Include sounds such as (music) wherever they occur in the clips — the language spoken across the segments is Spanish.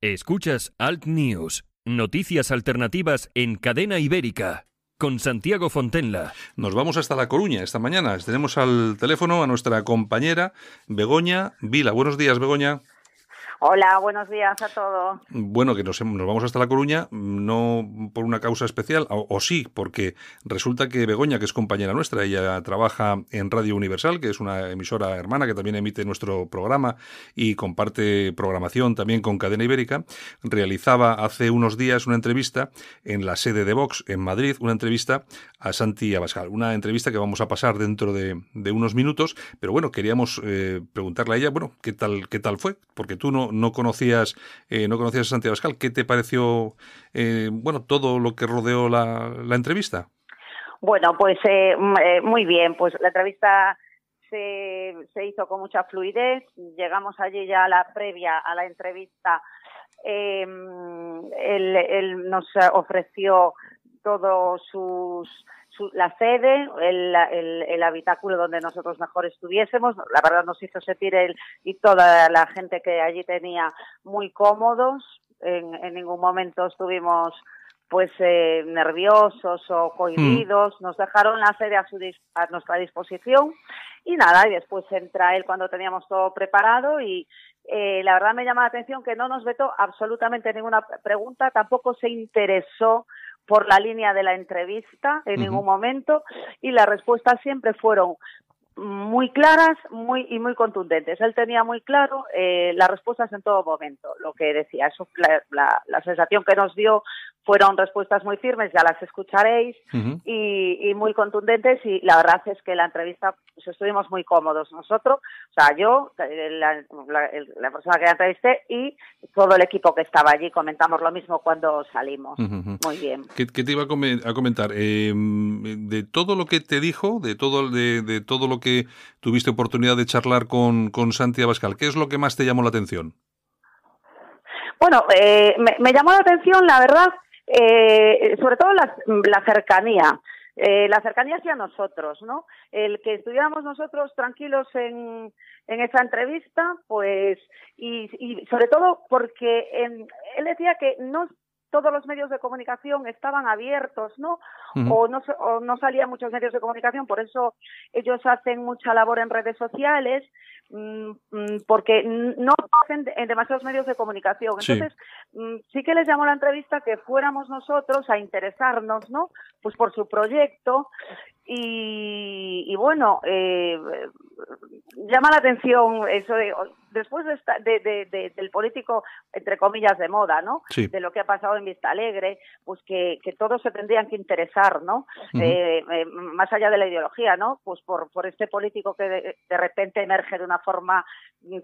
Escuchas Alt News, noticias alternativas en cadena ibérica, con Santiago Fontenla. Nos vamos hasta La Coruña esta mañana. Tenemos al teléfono a nuestra compañera Begoña Vila. Buenos días, Begoña. Hola, buenos días a todos. Bueno, que nos, nos, vamos hasta La Coruña, no por una causa especial, o, sí, porque resulta que Begoña, que es compañera nuestra, ella trabaja en Radio Universal, que es una emisora hermana que también emite nuestro programa y comparte programación también con Cadena Ibérica, realizaba hace unos días una entrevista en la sede de Vox en Madrid, una entrevista a Santi Abascal, una entrevista que vamos a pasar dentro de, unos minutos, pero bueno, queríamos eh, preguntarle a ella, bueno, ¿qué tal, qué tal fue? Porque tú no no, conocías eh, no conocías a Santiago Pascal. ¿Qué te pareció eh, bueno todo lo que rodeó la, entrevista? Bueno, pues eh, muy bien. Pues la entrevista se, se hizo con mucha fluidez. Llegamos allí ya a la previa a la entrevista. Em, él nos ofreció todos sus la sede, el, el, habitáculo donde nosotros mejor estuviésemos. La verdad nos hizo sentir él y toda la gente que allí tenía muy cómodos. En, en ningún momento estuvimos pues eh, nerviosos o cohibidos, mm. nos dejaron la sede a, su, a nuestra disposición y nada, y después entra él cuando teníamos todo preparado y eh, la verdad me llama la atención que no nos vetó absolutamente ninguna pregunta, tampoco se interesó por la línea de la entrevista en ningún momento y las respuestas siempre fueron muy claras muy y muy contundentes. Él tenía muy claro eh, las respuestas en todo momento, lo que decía. Eso, la, la, sensación que nos dio fueron respuestas muy firmes, ya las escucharéis, y, muy contundentes. Y la verdad es que la entrevista pues, estuvimos muy cómodos nosotros, o sea, yo, la, persona que la entrevisté y todo el equipo que estaba allí. Comentamos lo mismo cuando salimos. Muy bien. ¿Qué, te iba a comentar? Em, de todo lo que te dijo, de todo, de, todo lo que tuviste oportunidad de charlar con, con Santi Abascal, ¿qué es lo que más te llamó la atención? Bueno, eh, me, llamó la atención, la verdad, eh, sobre todo la, cercanía. Eh, la cercanía hacia nosotros, ¿no? El que estuviéramos nosotros tranquilos en, en esa entrevista, pues, y sobre todo porque él decía que no todos los medios de comunicación estaban abiertos, ¿no? o, no o no salían muchos medios de comunicación, por eso ellos hacen mucha labor en redes sociales, mm, mm, porque no hacen en demasiados medios de comunicación. Entonces, mm, sí. que les llamó la entrevista que fuéramos nosotros a interesarnos, ¿no? Pues por su proyecto y, y bueno, eh, llama la atención eso de después de, de, del político entre comillas de moda, ¿no? De lo que ha pasado en Vista Alegre, pues que, que todos se tendrían que interesar, ¿no? Eh, eh, más allá de la ideología, ¿no? Pues por, por este político que de, repente emerge de una forma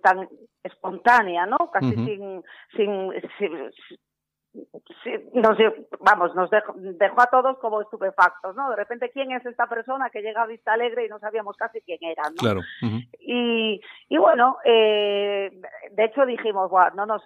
tan espontánea, ¿no? Casi sin, sin, sin sí, nos, vamos, nos dejó, a todos como estupefactos, ¿no? De repente, ¿quién es esta persona que llega a Vista Alegre y no sabíamos casi quién era, ¿no? Claro. y, y bueno, eh, de hecho dijimos, no nos,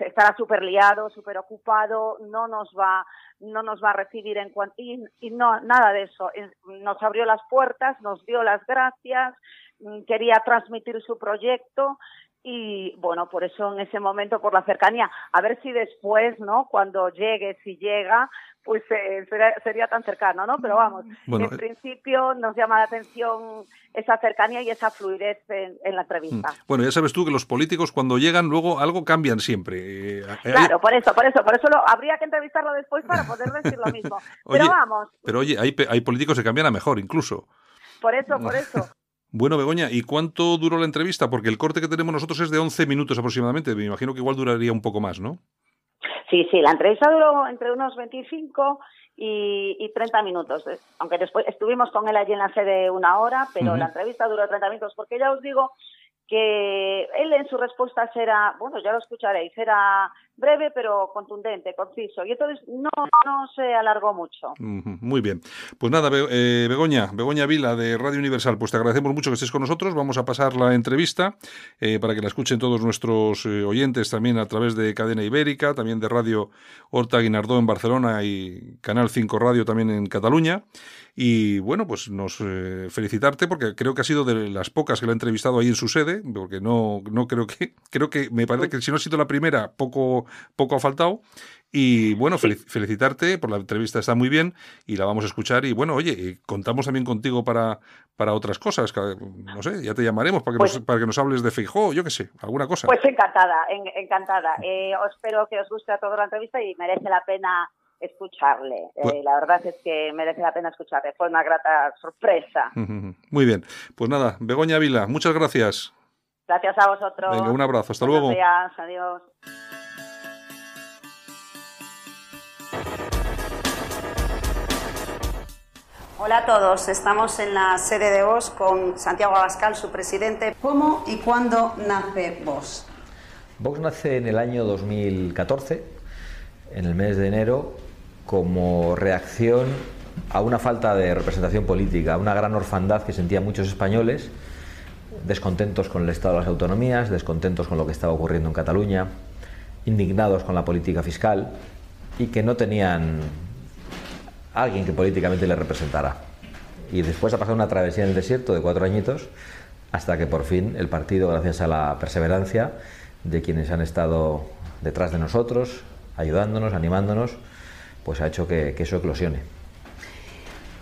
estará súper liado, súper ocupado, no nos va, no nos va a recibir en cuanto, y, y no, nada de eso. Nos abrió las puertas, nos dio las gracias, mm, quería transmitir su proyecto y bueno, por eso en ese momento, por la cercanía, a ver si después, ¿no? Cuando llegue, si llega, pues eh, sería, tan cercano, ¿no? Pero vamos, en eh, principio nos llama la atención esa cercanía y esa fluidez en, la entrevista. Mm. Bueno, ya sabes tú que los políticos cuando llegan luego algo cambian siempre. Eh, claro, por eso, por eso, por eso lo, habría que entrevistarlo después para poder decir lo mismo. (laughs) pero vamos. Pero oye, hay, hay políticos que cambian a mejor incluso. Por eso, por (laughs) eso. Bueno, Begoña, ¿y cuánto duró la entrevista? Porque el corte que tenemos nosotros es de 11 minutos aproximadamente. Me imagino que igual duraría un poco más, ¿no? Sí, sí, la entrevista duró entre unos 25 y, y 30 minutos. Aunque después estuvimos con él allí en la sede una hora, pero la entrevista duró 30 minutos. Porque ya os digo que él en su respuesta era, bueno, ya lo escucharéis, era breve pero contundente, conciso, y entonces no, no se alargó mucho. Muy bien. Pues nada, eh, Begoña, Begoña Vila de Radio Universal, pues te agradecemos mucho que estés con nosotros, vamos a pasar la entrevista eh, para que la escuchen todos nuestros eh, oyentes también a través de Cadena Ibérica, también de Radio Horta Guinardó en Barcelona y Canal 5 Radio también en Cataluña. Y bueno, pues nos eh, felicitarte porque creo que ha sido de las pocas que la ha entrevistado ahí en su sede, porque no, no creo que, creo que me parece que si no ha sido la primera, poco, poco ha faltado. Y bueno, felicitarte por la entrevista, está muy bien y la vamos a escuchar. Y bueno, oye, contamos también contigo para, para otras cosas. No sé, ya te llamaremos para que, nos, pues para que nos hables de Feijó, yo qué sé, alguna cosa. Pues encantada, encantada. Eh, espero que os guste a toda la entrevista y merece la pena escucharle. Eh, pues la verdad es que merece la pena escucharle. Fue una grata sorpresa. (laughs) Muy bien. Pues nada, Begoña Vila, muchas gracias. Gracias a vosotros. Venga, un abrazo. Hasta luego. Adiós. Hola a todos, estamos en la sede de Vox con Santiago Abascal, su presidente. ¿Cómo y cuándo nace Vox? Vox nace en el año 2014, en el mes de enero, como reacción a una falta de representación política, a una gran orfandad que sentían muchos españoles, descontentos con el estado de las autonomías, descontentos con lo que estaba ocurriendo en Cataluña, indignados con la política fiscal y que no tenían alguien que políticamente le representara. Y después ha pasado una travesía en el desierto de cuatro añitos hasta que por fin el partido, gracias a la perseverancia de quienes han estado detrás de nosotros, ayudándonos, animándonos, pues ha hecho que, eso eclosione.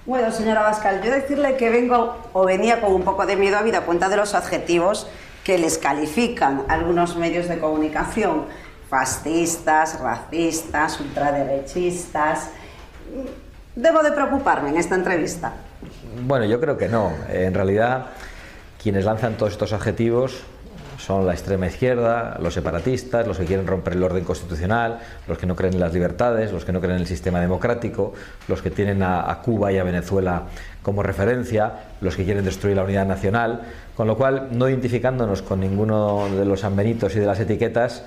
Bueno, señora Bascal, yo decirle que vengo o venía con un poco de miedo a vida cuenta de los adjetivos que les califican algunos medios de comunicación, fascistas, racistas, ultraderechistas. ¿Debo de preocuparme en esta entrevista? Bueno, yo creo que no. En realidad, quienes lanzan todos estos adjetivos son la extrema izquierda, los separatistas, los que quieren romper el orden constitucional, los que no creen en las libertades, los que no creen en el sistema democrático, los que tienen a, Cuba y a Venezuela como referencia, los que quieren destruir la unidad nacional, con lo cual, no identificándonos con ninguno de los sanbenitos y de las etiquetas,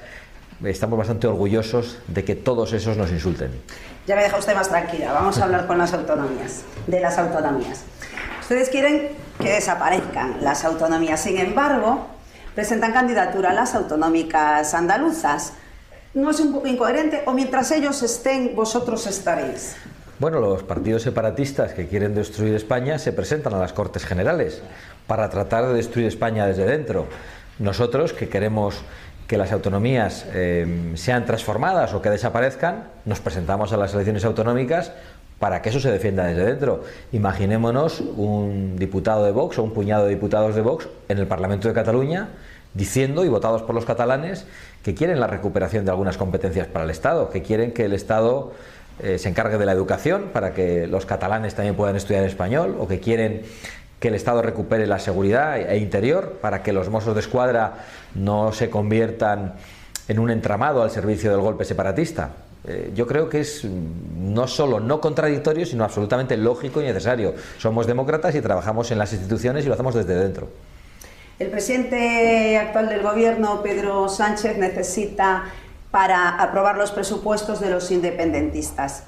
estamos bastante orgullosos de que todos esos nos insulten. Ya me deja usted más tranquila. Vamos a hablar con las autonomías, de las autonomías. Ustedes quieren que desaparezcan las autonomías. Sin embargo, presentan candidatura a las autonómicas andaluzas. ¿No es un poco incoherente? ¿O mientras ellos estén, vosotros estaréis? Bueno, los partidos separatistas que quieren destruir España se presentan a las Cortes Generales para tratar de destruir España desde dentro. Nosotros, que queremos que las autonomías eh, sean transformadas o que desaparezcan, nos presentamos a las elecciones autonómicas para que eso se defienda desde dentro. Imaginémonos un diputado de Vox o un puñado de diputados de Vox en el Parlamento de Cataluña diciendo y votados por los catalanes que quieren la recuperación de algunas competencias para el Estado, que quieren que el Estado eh, se encargue de la educación para que los catalanes también puedan estudiar español o que quieren que el Estado recupere la seguridad e interior para que los mozos de escuadra no se conviertan en un entramado al servicio del golpe separatista. Eh, yo creo que es no solo no contradictorio, sino absolutamente lógico y necesario. Somos demócratas y trabajamos en las instituciones y lo hacemos desde dentro. El presidente actual del gobierno, Pedro Sánchez, necesita para aprobar los presupuestos de los independentistas.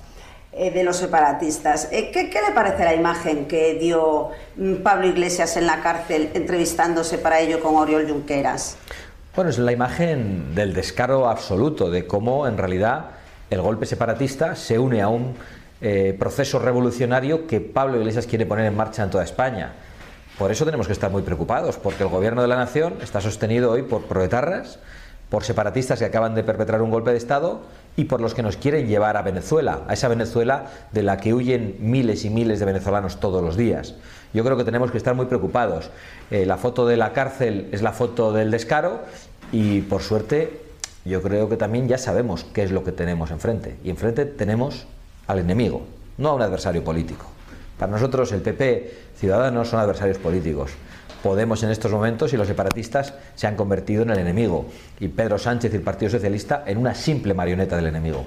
Eh, de los separatistas. Eh, ¿Qué, le parece la imagen que dio mm, Pablo Iglesias en la cárcel entrevistándose para ello con Oriol Junqueras? Bueno, es la imagen del descaro absoluto de cómo en realidad el golpe separatista se une a un eh, proceso revolucionario que Pablo Iglesias quiere poner en marcha en toda España. Por eso tenemos que estar muy preocupados, porque el gobierno de la nación está sostenido hoy por proetarras, por separatistas que acaban de perpetrar un golpe de Estado y por los que nos quieren llevar a Venezuela, a esa Venezuela de la que huyen miles y miles de venezolanos todos los días. Yo creo que tenemos que estar muy preocupados. Eh, la foto de la cárcel es la foto del descaro y por suerte yo creo que también ya sabemos qué es lo que tenemos enfrente. Y enfrente tenemos al enemigo, no a un adversario político. Para nosotros el PP, Ciudadanos son adversarios políticos. Podemos en estos momentos y los separatistas se han convertido en el enemigo y Pedro Sánchez y el Partido Socialista en una simple marioneta del enemigo.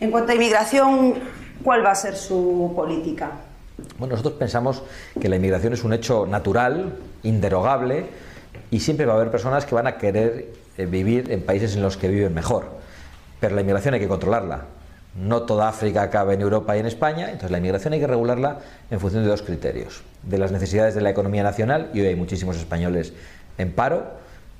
En cuanto a inmigración, ¿cuál va a ser su política? Bueno, nosotros pensamos que la inmigración es un hecho natural, inderogable, y siempre va a haber personas que van a querer eh, vivir en países en los que viven mejor. Pero la inmigración hay que controlarla. No toda África cabe en Europa y en España, entonces la inmigración hay que regularla en función de dos criterios, de las necesidades de la economía nacional, y hoy hay muchísimos españoles en paro,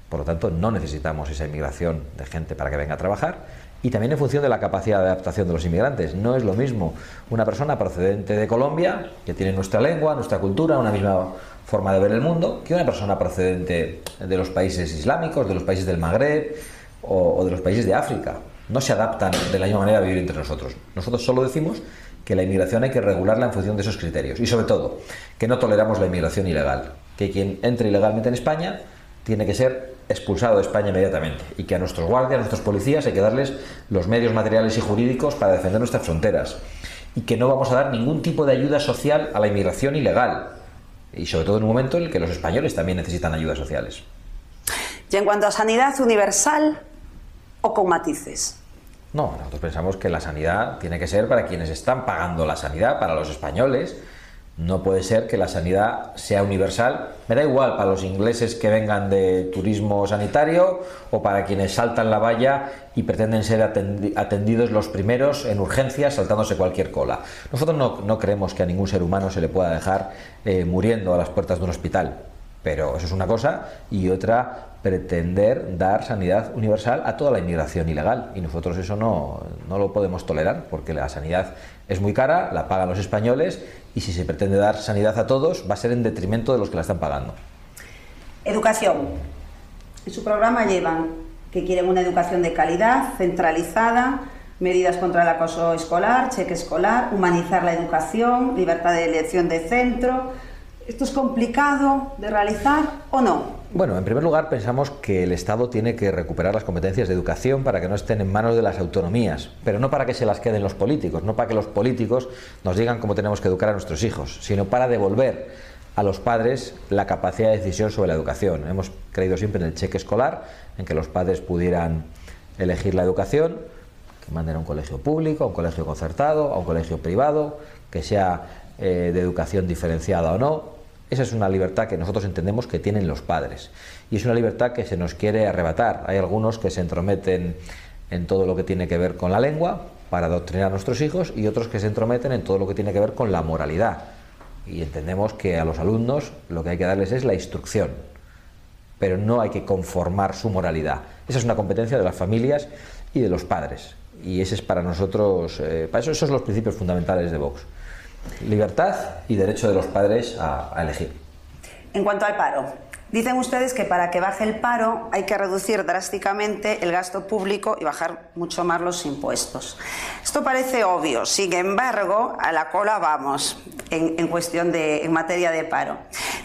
por lo tanto no necesitamos esa inmigración de gente para que venga a trabajar, y también en función de la capacidad de adaptación de los inmigrantes. No es lo mismo una persona procedente de Colombia, que tiene nuestra lengua, nuestra cultura, una misma forma de ver el mundo, que una persona procedente de los países islámicos, de los países del Magreb o, de los países de África. No se adaptan de la misma manera a vivir entre nosotros. Nosotros solo decimos que la inmigración hay que regularla en función de esos criterios y sobre todo que no toleramos la inmigración ilegal, que quien entre ilegalmente en España tiene que ser expulsado de España inmediatamente y que a nuestros guardias, a nuestros policías hay que darles los medios materiales y jurídicos para defender nuestras fronteras y que no vamos a dar ningún tipo de ayuda social a la inmigración ilegal y sobre todo en un momento en el que los españoles también necesitan ayudas sociales. Y en cuanto a sanidad universal o con matices. No, nosotros pensamos que la sanidad tiene que ser para quienes están pagando la sanidad, para los españoles, no puede ser que la sanidad sea universal. Me da igual para los ingleses que vengan de turismo sanitario o para quienes saltan la valla y pretenden ser atendidos los primeros en urgencias saltándose cualquier cola. Nosotros no, creemos que a ningún ser humano se le pueda dejar eh, muriendo a las puertas de un hospital. Pero eso es una cosa y otra pretender dar sanidad universal a toda la inmigración ilegal. Y nosotros eso no, no lo podemos tolerar porque la sanidad es muy cara, la pagan los españoles y si se pretende dar sanidad a todos va a ser en detrimento de los que la están pagando. Educación. En su programa llevan que quieren una educación de calidad, centralizada, medidas contra el acoso escolar, cheque escolar, humanizar la educación, libertad de elección de centro. ¿Esto es complicado de realizar o no? Bueno, en primer lugar pensamos que el Estado tiene que recuperar las competencias de educación para que no estén en manos de las autonomías, pero no para que se las queden los políticos, no para que los políticos nos digan cómo tenemos que educar a nuestros hijos, sino para devolver a los padres la capacidad de decisión sobre la educación. Hemos creído siempre en el cheque escolar, en que los padres pudieran elegir la educación, que manden a un colegio público, a un colegio concertado, a un colegio privado, que sea eh, de educación diferenciada o no, esa es una libertad que nosotros entendemos que tienen los padres y es una libertad que se nos quiere arrebatar. Hay algunos que se entrometen en todo lo que tiene que ver con la lengua para adoctrinar a nuestros hijos y otros que se entrometen en todo lo que tiene que ver con la moralidad. Y entendemos que a los alumnos lo que hay que darles es la instrucción, pero no hay que conformar su moralidad. Esa es una competencia de las familias y de los padres. Y ese es para nosotros, eh, para eso esos son los principios fundamentales de Vox libertad y derecho de los padres a, elegir. En cuanto al paro, Dicen ustedes que para que baje el paro hay que reducir drásticamente el gasto público y bajar mucho más los impuestos. Esto parece obvio, sin embargo, a la cola vamos en, cuestión de en materia de paro.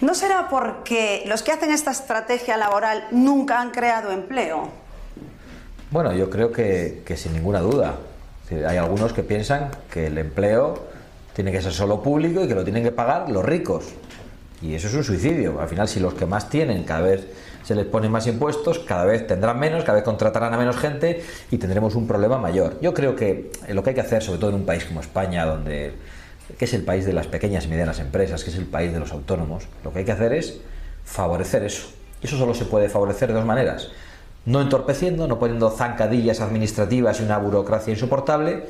¿No será porque los que hacen esta estrategia laboral nunca han creado empleo? Bueno, yo creo que, que sin ninguna duda. Hay algunos que piensan que el empleo tiene que ser solo público y que lo tienen que pagar los ricos. Y eso es un suicidio. Al final, si los que más tienen cada vez se les ponen más impuestos, cada vez tendrán menos, cada vez contratarán a menos gente y tendremos un problema mayor. Yo creo que lo que hay que hacer, sobre todo en un país como España, donde que es el país de las pequeñas y medianas empresas, que es el país de los autónomos, lo que hay que hacer es favorecer eso. Eso solo se puede favorecer de dos maneras. No entorpeciendo, no poniendo zancadillas administrativas y una burocracia insoportable,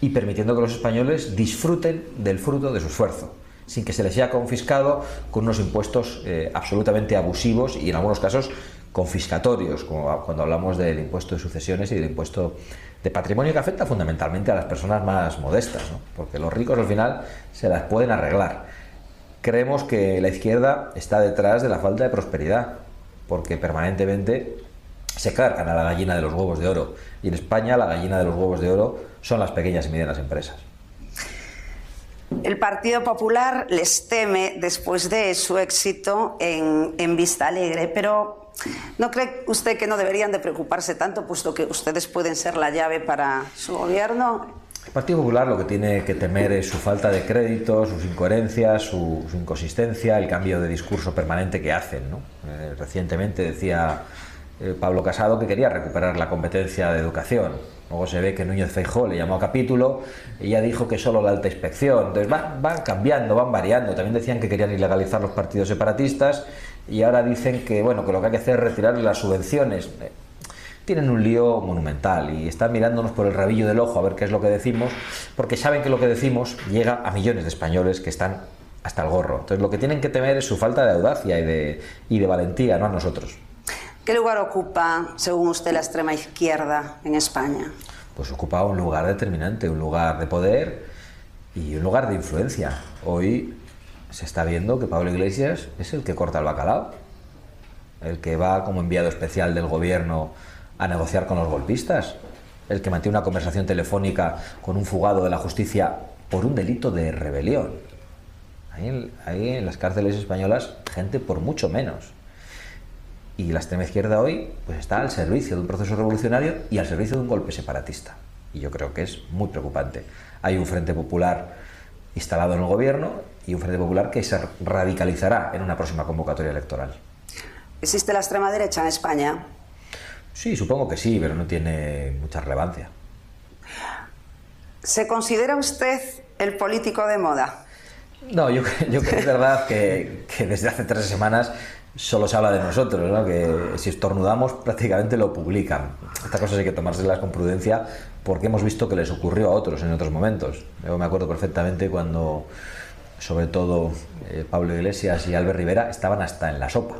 y permitiendo que los españoles disfruten del fruto de su esfuerzo, sin que se les haya confiscado con unos impuestos eh, absolutamente abusivos y en algunos casos confiscatorios, como cuando hablamos del impuesto de sucesiones y del impuesto de patrimonio que afecta fundamentalmente a las personas más modestas, porque los ricos al final se las pueden arreglar. Creemos que la izquierda está detrás de la falta de prosperidad, porque permanentemente se cargan a la gallina de los huevos de oro. Y en España la gallina de los huevos de oro son las pequeñas y medianas empresas. El Partido Popular les teme después de su éxito en, Vista Alegre, pero ¿no cree usted que no deberían de preocuparse tanto, puesto que ustedes pueden ser la llave para su gobierno? El Partido Popular lo que tiene que temer es su falta de crédito, sus incoherencias, su, inconsistencia, el cambio de discurso permanente que hacen. Eh, recientemente decía Pablo Casado que quería recuperar la competencia de educación. Luego se ve que Núñez Feijó le llamó a capítulo y ya dijo que solo la alta inspección. Entonces van, van cambiando, van variando. También decían que querían ilegalizar los partidos separatistas y ahora dicen que bueno que lo que hay que hacer es retirar las subvenciones. Eh, tienen un lío monumental y están mirándonos por el rabillo del ojo a ver qué es lo que decimos, porque saben que lo que decimos llega a millones de españoles que están hasta el gorro. Entonces lo que tienen que temer es su falta de audacia y de, y de valentía, no a nosotros. ¿Qué lugar ocupa, según usted, la extrema izquierda en España? Pues ocupa un lugar determinante, un lugar de poder y un lugar de influencia. Hoy se está viendo que Pablo Iglesias es el que corta el bacalao, el que va como enviado especial del gobierno a negociar con los golpistas, el que mantiene una conversación telefónica con un fugado de la justicia por un delito de rebelión. Hay, en las cárceles españolas gente por mucho menos. Y la extrema izquierda hoy pues está al servicio de un proceso revolucionario y al servicio de un golpe separatista. Y yo creo que es muy preocupante. Hay un Frente Popular instalado en el gobierno y un Frente Popular que se radicalizará en una próxima convocatoria electoral. ¿Existe la extrema derecha en España? Sí, supongo que sí, pero no tiene mucha relevancia. ¿Se considera usted el político de moda? No, yo, (laughs) yo creo que es verdad que, que, desde hace tres semanas solo se habla de nosotros, ¿no? que si estornudamos prácticamente lo publican. Estas cosas hay que tomárselas con prudencia porque hemos visto que les ocurrió a otros en otros momentos. Yo me acuerdo perfectamente cuando, sobre todo, eh, Pablo Iglesias y Albert Rivera estaban hasta en la sopa.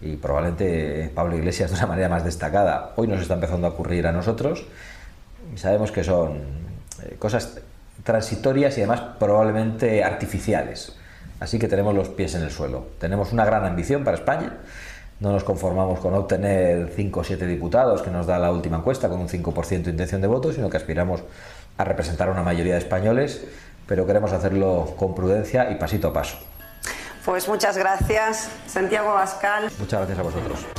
Y probablemente Pablo Iglesias de una manera más destacada. Hoy nos está empezando a ocurrir a nosotros. Sabemos que son eh, cosas transitorias y además probablemente artificiales. Así que tenemos los pies en el suelo. Tenemos una gran ambición para España. No nos conformamos con obtener 5 o 7 diputados que nos da la última encuesta con un 5% de intención de voto, sino que aspiramos a representar a una mayoría de españoles, pero queremos hacerlo con prudencia y pasito a paso. Pues muchas gracias, Santiago Bascal. Muchas gracias a vosotros.